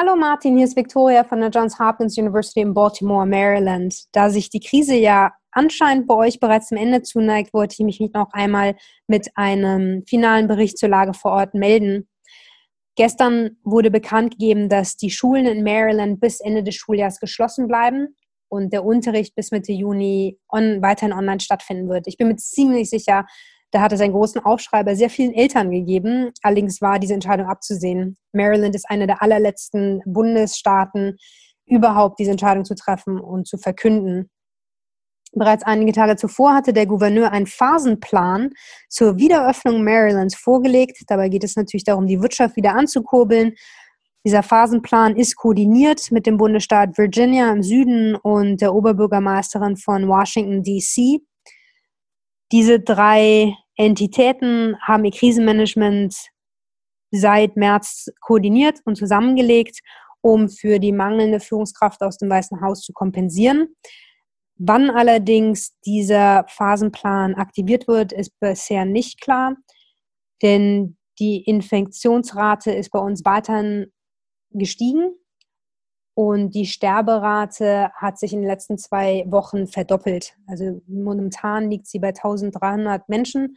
Hallo Martin, hier ist Victoria von der Johns Hopkins University in Baltimore, Maryland. Da sich die Krise ja anscheinend bei euch bereits zum Ende zuneigt, wollte ich mich noch einmal mit einem finalen Bericht zur Lage vor Ort melden. Gestern wurde bekannt gegeben, dass die Schulen in Maryland bis Ende des Schuljahres geschlossen bleiben und der Unterricht bis Mitte Juni on, weiterhin online stattfinden wird. Ich bin mir ziemlich sicher, da hat es einen großen Aufschrei bei sehr vielen Eltern gegeben. Allerdings war diese Entscheidung abzusehen. Maryland ist einer der allerletzten Bundesstaaten, überhaupt diese Entscheidung zu treffen und zu verkünden. Bereits einige Tage zuvor hatte der Gouverneur einen Phasenplan zur Wiederöffnung Marylands vorgelegt. Dabei geht es natürlich darum, die Wirtschaft wieder anzukurbeln. Dieser Phasenplan ist koordiniert mit dem Bundesstaat Virginia im Süden und der Oberbürgermeisterin von Washington, D.C. Diese drei Entitäten haben ihr Krisenmanagement seit März koordiniert und zusammengelegt, um für die mangelnde Führungskraft aus dem Weißen Haus zu kompensieren. Wann allerdings dieser Phasenplan aktiviert wird, ist bisher nicht klar, denn die Infektionsrate ist bei uns weiterhin gestiegen und die Sterberate hat sich in den letzten zwei Wochen verdoppelt. Also momentan liegt sie bei 1300 Menschen.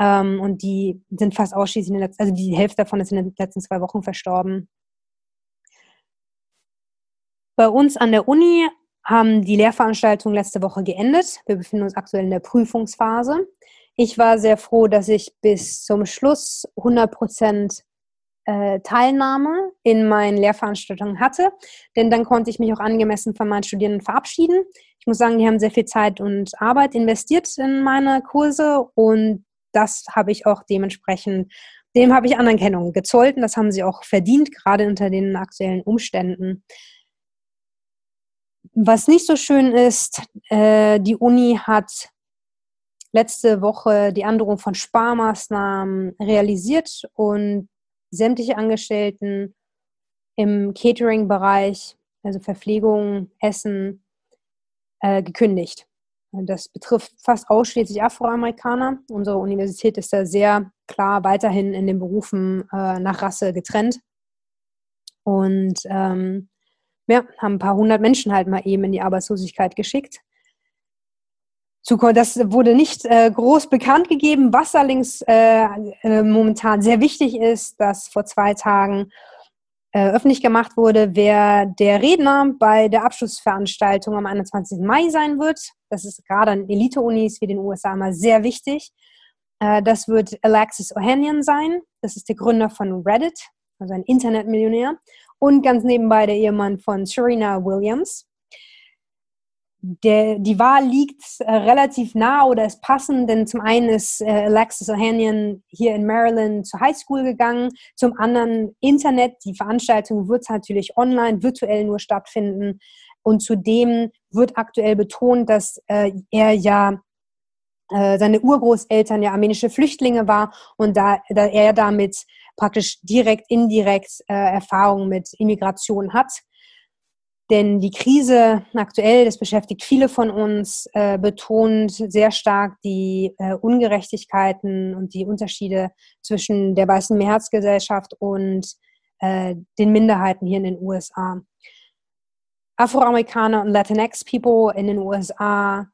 Ähm, und die sind fast ausschließlich, in den letzten, also die Hälfte davon ist in den letzten zwei Wochen verstorben. Bei uns an der Uni haben die Lehrveranstaltungen letzte Woche geendet. Wir befinden uns aktuell in der Prüfungsphase. Ich war sehr froh, dass ich bis zum Schluss 100 Prozent äh, Teilnahme in meinen Lehrveranstaltungen hatte, denn dann konnte ich mich auch angemessen von meinen Studierenden verabschieden. Ich muss sagen, die haben sehr viel Zeit und Arbeit investiert in meine Kurse und das habe ich auch dementsprechend, dem habe ich Anerkennung gezollt und das haben sie auch verdient, gerade unter den aktuellen Umständen. Was nicht so schön ist, äh, die Uni hat letzte Woche die Androhung von Sparmaßnahmen realisiert und sämtliche Angestellten im Catering-Bereich, also Verpflegung, Essen, äh, gekündigt. Das betrifft fast ausschließlich Afroamerikaner. Unsere Universität ist da sehr klar weiterhin in den Berufen äh, nach Rasse getrennt. Und ähm, ja, haben ein paar hundert Menschen halt mal eben in die Arbeitslosigkeit geschickt. Das wurde nicht äh, groß bekannt gegeben, was allerdings äh, äh, momentan sehr wichtig ist, dass vor zwei Tagen öffentlich gemacht wurde, wer der Redner bei der Abschlussveranstaltung am 21. Mai sein wird. Das ist gerade an Elite-Unis wie den USA immer sehr wichtig. Äh, das wird Alexis Ohanian sein. Das ist der Gründer von Reddit, also ein Internetmillionär. Und ganz nebenbei der Ehemann von Serena Williams der, die Wahl liegt äh, relativ nah oder ist passend, denn zum einen ist äh, Alexis Ohanian hier in Maryland zur Highschool gegangen, zum anderen Internet. Die Veranstaltung wird natürlich online, virtuell nur stattfinden. Und zudem wird aktuell betont, dass äh, er ja äh, seine Urgroßeltern ja armenische Flüchtlinge war und da, da er damit praktisch direkt, indirekt äh, Erfahrung mit Immigration hat. Denn die Krise aktuell, das beschäftigt viele von uns, äh, betont sehr stark die äh, Ungerechtigkeiten und die Unterschiede zwischen der weißen Mehrheitsgesellschaft und äh, den Minderheiten hier in den USA. Afroamerikaner und Latinx-People in den USA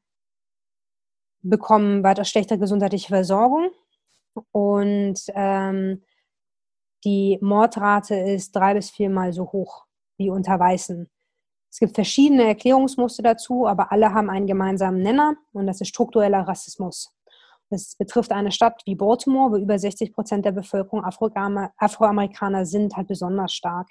bekommen weiter schlechte gesundheitliche Versorgung und ähm, die Mordrate ist drei bis viermal so hoch wie unter Weißen. Es gibt verschiedene Erklärungsmuster dazu, aber alle haben einen gemeinsamen Nenner und das ist struktureller Rassismus. Das betrifft eine Stadt wie Baltimore, wo über 60 Prozent der Bevölkerung Afroamerikaner sind, halt besonders stark.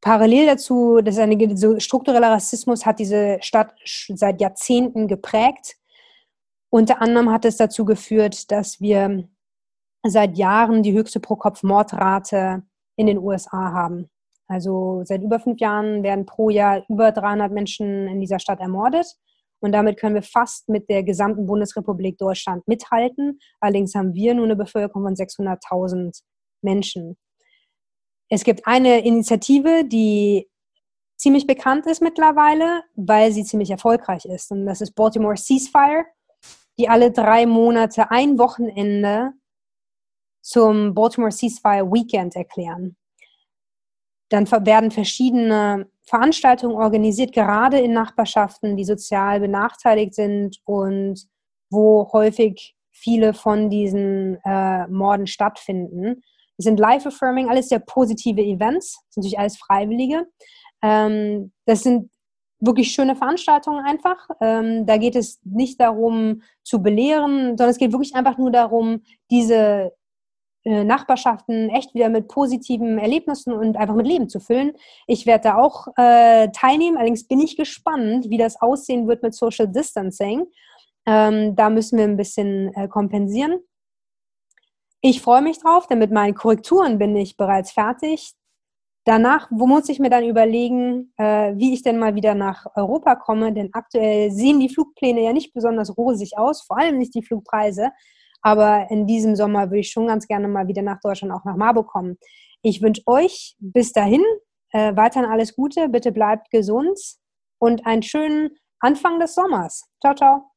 Parallel dazu, dass eine so struktureller Rassismus hat diese Stadt seit Jahrzehnten geprägt. Unter anderem hat es dazu geführt, dass wir seit Jahren die höchste Pro-Kopf-Mordrate in den USA haben. Also seit über fünf Jahren werden pro Jahr über 300 Menschen in dieser Stadt ermordet. Und damit können wir fast mit der gesamten Bundesrepublik Deutschland mithalten. Allerdings haben wir nur eine Bevölkerung von 600.000 Menschen. Es gibt eine Initiative, die ziemlich bekannt ist mittlerweile, weil sie ziemlich erfolgreich ist. Und das ist Baltimore Ceasefire, die alle drei Monate ein Wochenende zum Baltimore Ceasefire Weekend erklären. Dann werden verschiedene Veranstaltungen organisiert, gerade in Nachbarschaften, die sozial benachteiligt sind und wo häufig viele von diesen äh, Morden stattfinden. Es sind Life-Affirming, alles sehr positive Events, das sind natürlich alles Freiwillige. Ähm, das sind wirklich schöne Veranstaltungen einfach. Ähm, da geht es nicht darum zu belehren, sondern es geht wirklich einfach nur darum, diese Nachbarschaften echt wieder mit positiven Erlebnissen und einfach mit Leben zu füllen. Ich werde da auch äh, teilnehmen, allerdings bin ich gespannt, wie das aussehen wird mit Social Distancing. Ähm, da müssen wir ein bisschen äh, kompensieren. Ich freue mich drauf, denn mit meinen Korrekturen bin ich bereits fertig. Danach wo muss ich mir dann überlegen, äh, wie ich denn mal wieder nach Europa komme, denn aktuell sehen die Flugpläne ja nicht besonders rosig aus, vor allem nicht die Flugpreise. Aber in diesem Sommer würde ich schon ganz gerne mal wieder nach Deutschland, auch nach Marburg kommen. Ich wünsche euch bis dahin äh, weiterhin alles Gute. Bitte bleibt gesund und einen schönen Anfang des Sommers. Ciao, ciao.